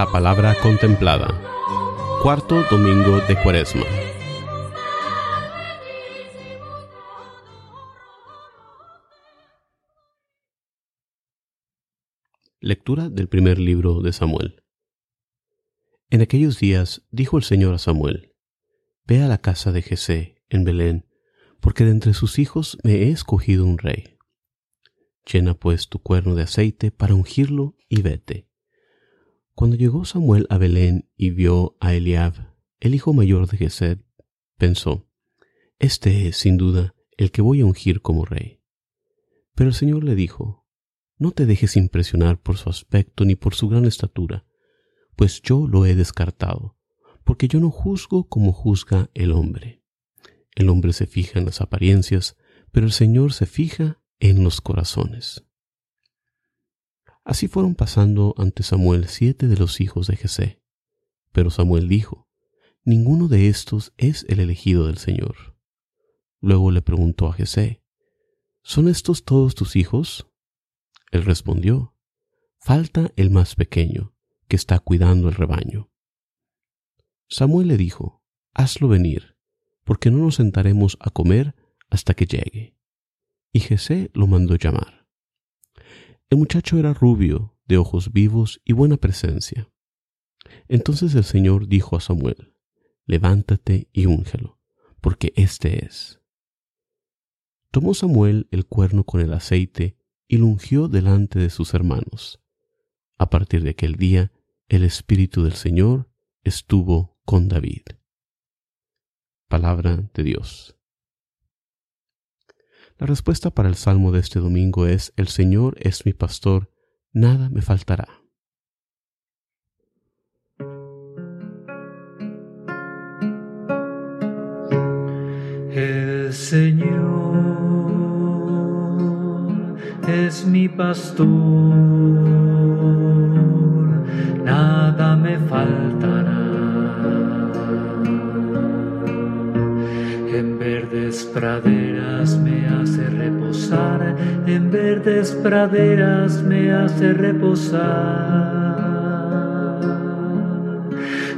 La palabra contemplada. Cuarto domingo de Cuaresma. Lectura del primer libro de Samuel. En aquellos días dijo el Señor a Samuel, Ve a la casa de Jesé, en Belén, porque de entre sus hijos me he escogido un rey. Llena pues tu cuerno de aceite para ungirlo y vete. Cuando llegó Samuel a Belén y vio a Eliab, el hijo mayor de Gesed, pensó, Este es, sin duda, el que voy a ungir como rey. Pero el Señor le dijo, No te dejes impresionar por su aspecto ni por su gran estatura, pues yo lo he descartado, porque yo no juzgo como juzga el hombre. El hombre se fija en las apariencias, pero el Señor se fija en los corazones. Así fueron pasando ante Samuel siete de los hijos de Jesé. Pero Samuel dijo, Ninguno de estos es el elegido del Señor. Luego le preguntó a Jesé, ¿Son estos todos tus hijos? Él respondió, Falta el más pequeño, que está cuidando el rebaño. Samuel le dijo, Hazlo venir, porque no nos sentaremos a comer hasta que llegue y Jesé lo mandó llamar. El muchacho era rubio, de ojos vivos y buena presencia. Entonces el Señor dijo a Samuel, Levántate y úngelo, porque éste es. Tomó Samuel el cuerno con el aceite y lo ungió delante de sus hermanos. A partir de aquel día, el Espíritu del Señor estuvo con David. Palabra de Dios. La respuesta para el salmo de este domingo es, El Señor es mi pastor, nada me faltará. El Señor es mi pastor, nada me faltará. Praderas me hace reposar, en verdes praderas me hace reposar.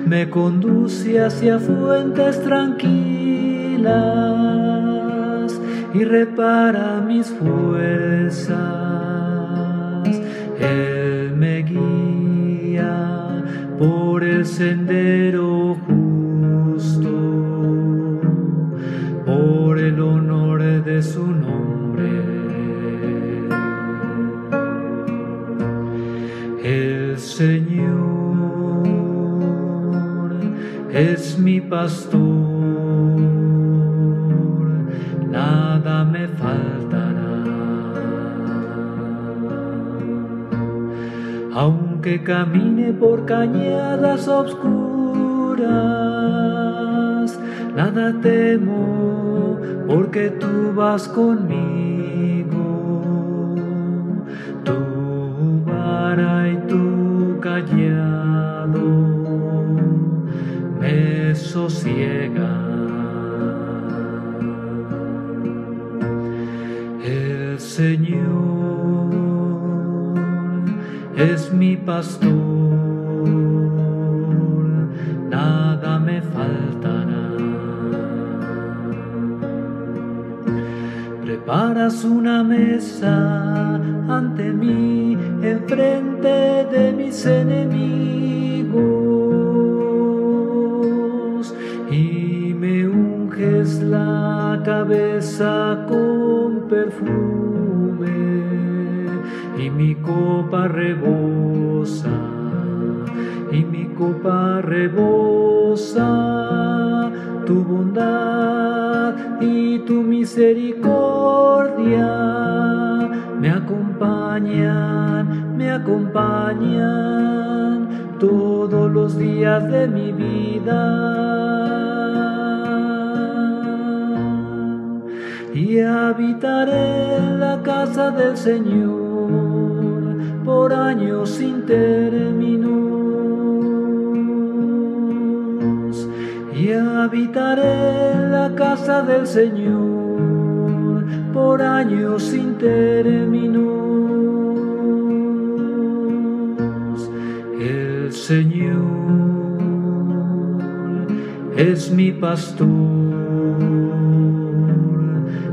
Me conduce hacia fuentes tranquilas y repara mis fuerzas. Él me guía por el sendero Aunque camine por cañadas obscuras, nada temo, porque tú vas conmigo. Tu vara y tu callado me sosiega. El Señor es mi pastor, nada me faltará. Preparas una mesa ante mí, enfrente de mis enemigos, y me unges la cabeza con perfume, y mi copa rebosa, y mi copa rebosa tu bondad y tu misericordia me acompañan, me acompañan todos los días de mi vida. Y habitaré en la casa del Señor por años sin términos y habitaré la casa del Señor por años sin términos. El Señor es mi pastor,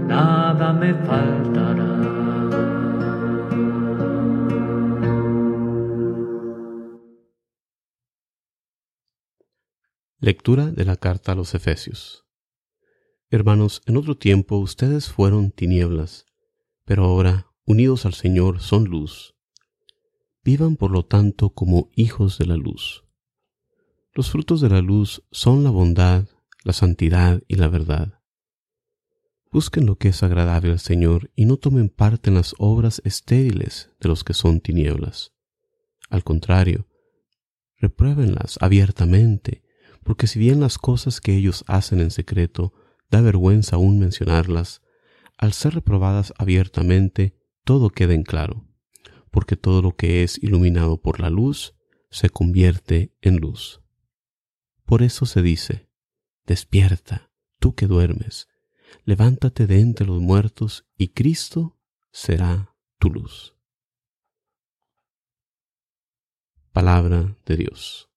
nada me faltará Lectura de la carta a los Efesios Hermanos, en otro tiempo ustedes fueron tinieblas, pero ahora, unidos al Señor, son luz. Vivan por lo tanto como hijos de la luz. Los frutos de la luz son la bondad, la santidad y la verdad. Busquen lo que es agradable al Señor y no tomen parte en las obras estériles de los que son tinieblas. Al contrario, repruébenlas abiertamente, porque si bien las cosas que ellos hacen en secreto da vergüenza aún mencionarlas, al ser reprobadas abiertamente, todo queda en claro, porque todo lo que es iluminado por la luz se convierte en luz. Por eso se dice, despierta, tú que duermes, levántate de entre los muertos y Cristo será tu luz. Palabra de Dios.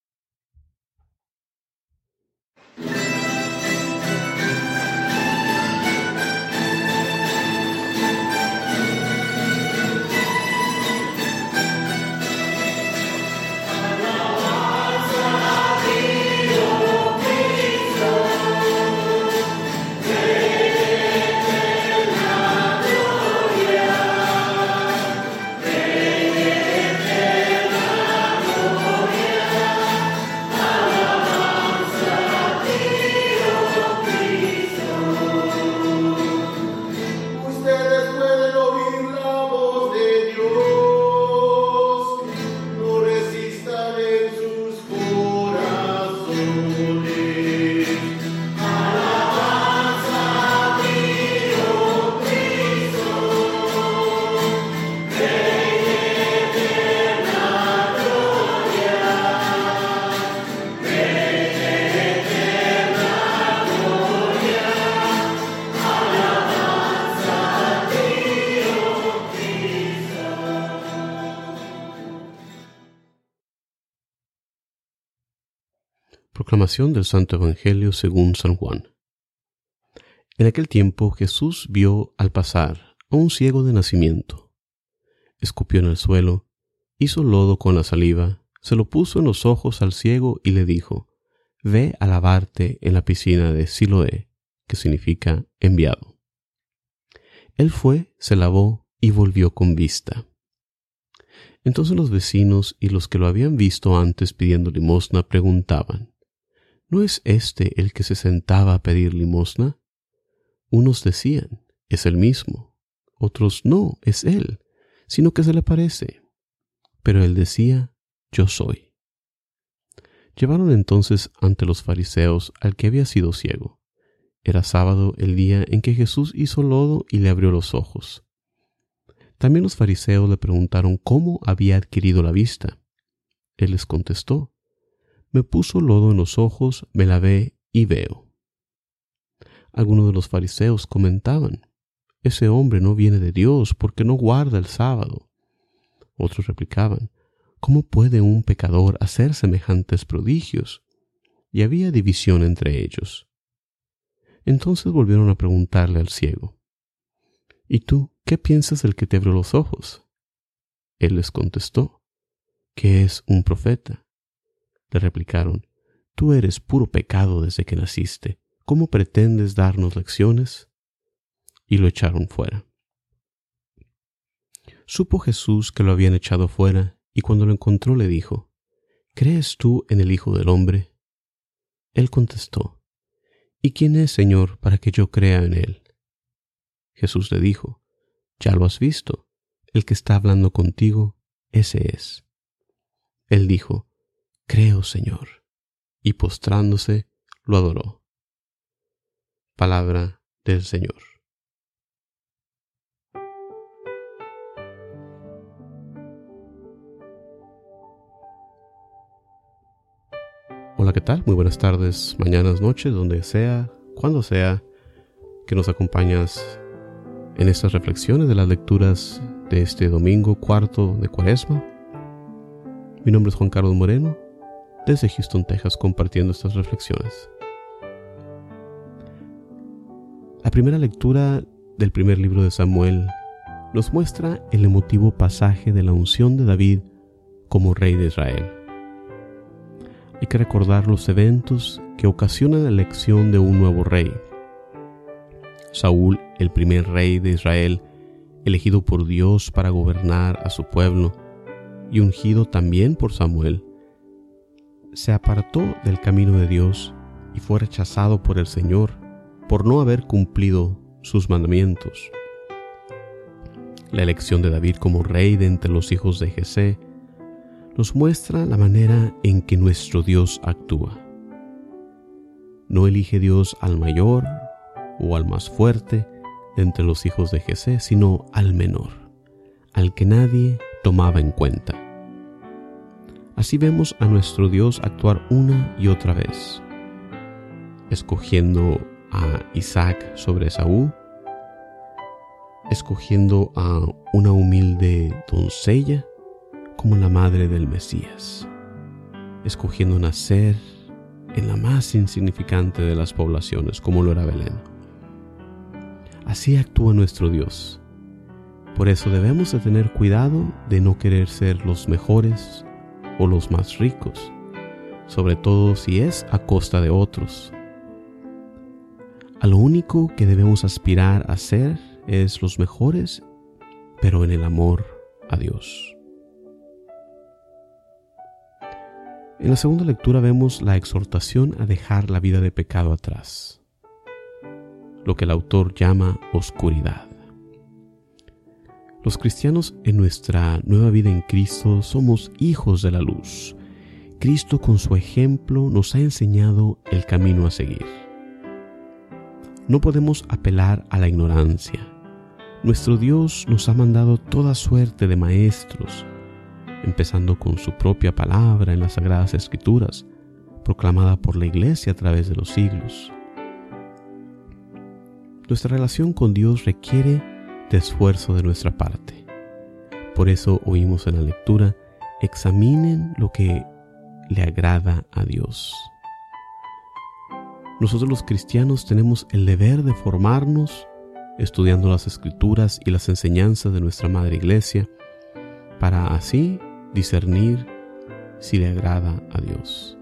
Del Santo Evangelio según San Juan. En aquel tiempo Jesús vio al pasar a un ciego de nacimiento. Escupió en el suelo, hizo lodo con la saliva, se lo puso en los ojos al ciego y le dijo, Ve a lavarte en la piscina de Siloé, que significa enviado. Él fue, se lavó y volvió con vista. Entonces los vecinos y los que lo habían visto antes pidiendo limosna preguntaban, ¿No es este el que se sentaba a pedir limosna? Unos decían, es el mismo. Otros, no, es él, sino que se le parece. Pero él decía, yo soy. Llevaron entonces ante los fariseos al que había sido ciego. Era sábado el día en que Jesús hizo lodo y le abrió los ojos. También los fariseos le preguntaron cómo había adquirido la vista. Él les contestó, me puso lodo en los ojos, me lavé y veo. Algunos de los fariseos comentaban, ese hombre no viene de Dios porque no guarda el sábado. Otros replicaban, ¿cómo puede un pecador hacer semejantes prodigios? Y había división entre ellos. Entonces volvieron a preguntarle al ciego, ¿Y tú qué piensas del que te abrió los ojos? Él les contestó, que es un profeta. Le replicaron, Tú eres puro pecado desde que naciste. ¿Cómo pretendes darnos lecciones? Y lo echaron fuera. Supo Jesús que lo habían echado fuera, y cuando lo encontró le dijo, ¿Crees tú en el Hijo del Hombre? Él contestó, ¿Y quién es, Señor, para que yo crea en él? Jesús le dijo, Ya lo has visto, el que está hablando contigo, ese es. Él dijo, Creo, Señor. Y postrándose, lo adoró. Palabra del Señor. Hola, ¿qué tal? Muy buenas tardes, mañanas, noches, donde sea, cuando sea que nos acompañas en estas reflexiones de las lecturas de este domingo cuarto de Cuaresma. Mi nombre es Juan Carlos Moreno desde Houston, Texas, compartiendo estas reflexiones. primera lectura del primer libro de Samuel nos muestra el emotivo pasaje de la unción de David como rey de Israel. Hay que recordar los eventos que ocasionan la elección de un nuevo rey. Saúl, el primer rey de Israel, elegido por Dios para gobernar a su pueblo, y ungido también por Samuel, se apartó del camino de Dios y fue rechazado por el Señor por no haber cumplido sus mandamientos. La elección de David como rey de entre los hijos de Jesé nos muestra la manera en que nuestro Dios actúa. No elige Dios al mayor o al más fuerte de entre los hijos de Jesé, sino al menor, al que nadie tomaba en cuenta. Así vemos a nuestro Dios actuar una y otra vez, escogiendo a Isaac sobre Saúl, escogiendo a una humilde doncella como la madre del Mesías, escogiendo nacer en la más insignificante de las poblaciones como lo era Belén. Así actúa nuestro Dios. Por eso debemos de tener cuidado de no querer ser los mejores los más ricos, sobre todo si es a costa de otros. A lo único que debemos aspirar a ser es los mejores, pero en el amor a Dios. En la segunda lectura vemos la exhortación a dejar la vida de pecado atrás, lo que el autor llama oscuridad. Los cristianos en nuestra nueva vida en Cristo somos hijos de la luz. Cristo con su ejemplo nos ha enseñado el camino a seguir. No podemos apelar a la ignorancia. Nuestro Dios nos ha mandado toda suerte de maestros, empezando con su propia palabra en las Sagradas Escrituras, proclamada por la Iglesia a través de los siglos. Nuestra relación con Dios requiere esfuerzo de nuestra parte. Por eso oímos en la lectura, examinen lo que le agrada a Dios. Nosotros los cristianos tenemos el deber de formarnos estudiando las escrituras y las enseñanzas de nuestra Madre Iglesia para así discernir si le agrada a Dios.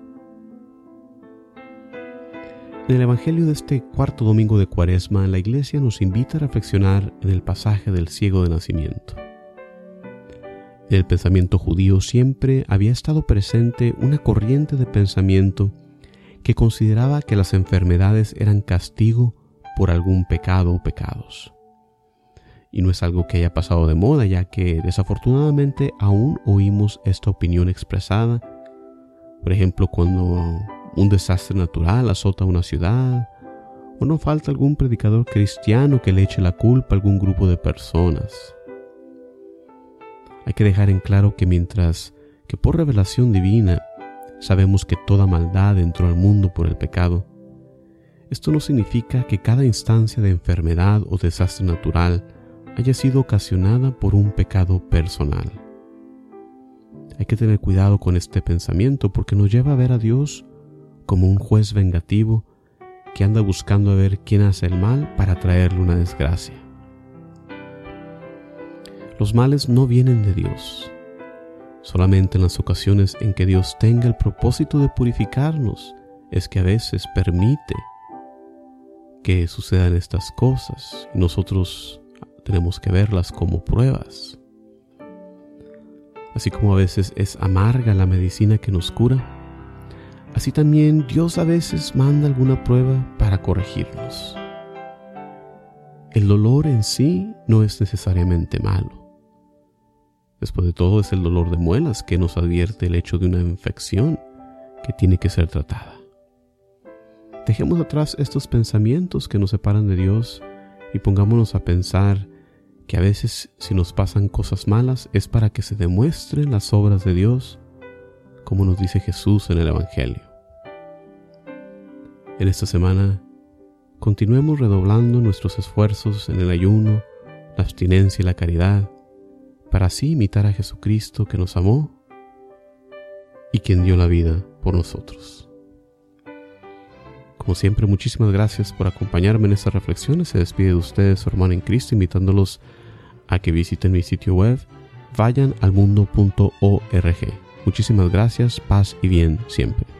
En el Evangelio de este cuarto domingo de Cuaresma, la Iglesia nos invita a reflexionar en el pasaje del ciego de nacimiento. En el pensamiento judío siempre había estado presente una corriente de pensamiento que consideraba que las enfermedades eran castigo por algún pecado o pecados. Y no es algo que haya pasado de moda, ya que desafortunadamente aún oímos esta opinión expresada, por ejemplo, cuando un desastre natural azota una ciudad, o no falta algún predicador cristiano que le eche la culpa a algún grupo de personas. Hay que dejar en claro que mientras que por revelación divina sabemos que toda maldad entró al mundo por el pecado, esto no significa que cada instancia de enfermedad o desastre natural haya sido ocasionada por un pecado personal. Hay que tener cuidado con este pensamiento porque nos lleva a ver a Dios como un juez vengativo que anda buscando a ver quién hace el mal para traerle una desgracia. Los males no vienen de Dios. Solamente en las ocasiones en que Dios tenga el propósito de purificarnos es que a veces permite que sucedan estas cosas y nosotros tenemos que verlas como pruebas. Así como a veces es amarga la medicina que nos cura, Así también Dios a veces manda alguna prueba para corregirnos. El dolor en sí no es necesariamente malo. Después de todo es el dolor de muelas que nos advierte el hecho de una infección que tiene que ser tratada. Dejemos atrás estos pensamientos que nos separan de Dios y pongámonos a pensar que a veces si nos pasan cosas malas es para que se demuestren las obras de Dios como nos dice Jesús en el Evangelio. En esta semana, continuemos redoblando nuestros esfuerzos en el ayuno, la abstinencia y la caridad, para así imitar a Jesucristo que nos amó y quien dio la vida por nosotros. Como siempre, muchísimas gracias por acompañarme en estas reflexiones. Se despide de ustedes, hermano en Cristo, invitándolos a que visiten mi sitio web, vayan al mundo.org. Muchísimas gracias, paz y bien siempre.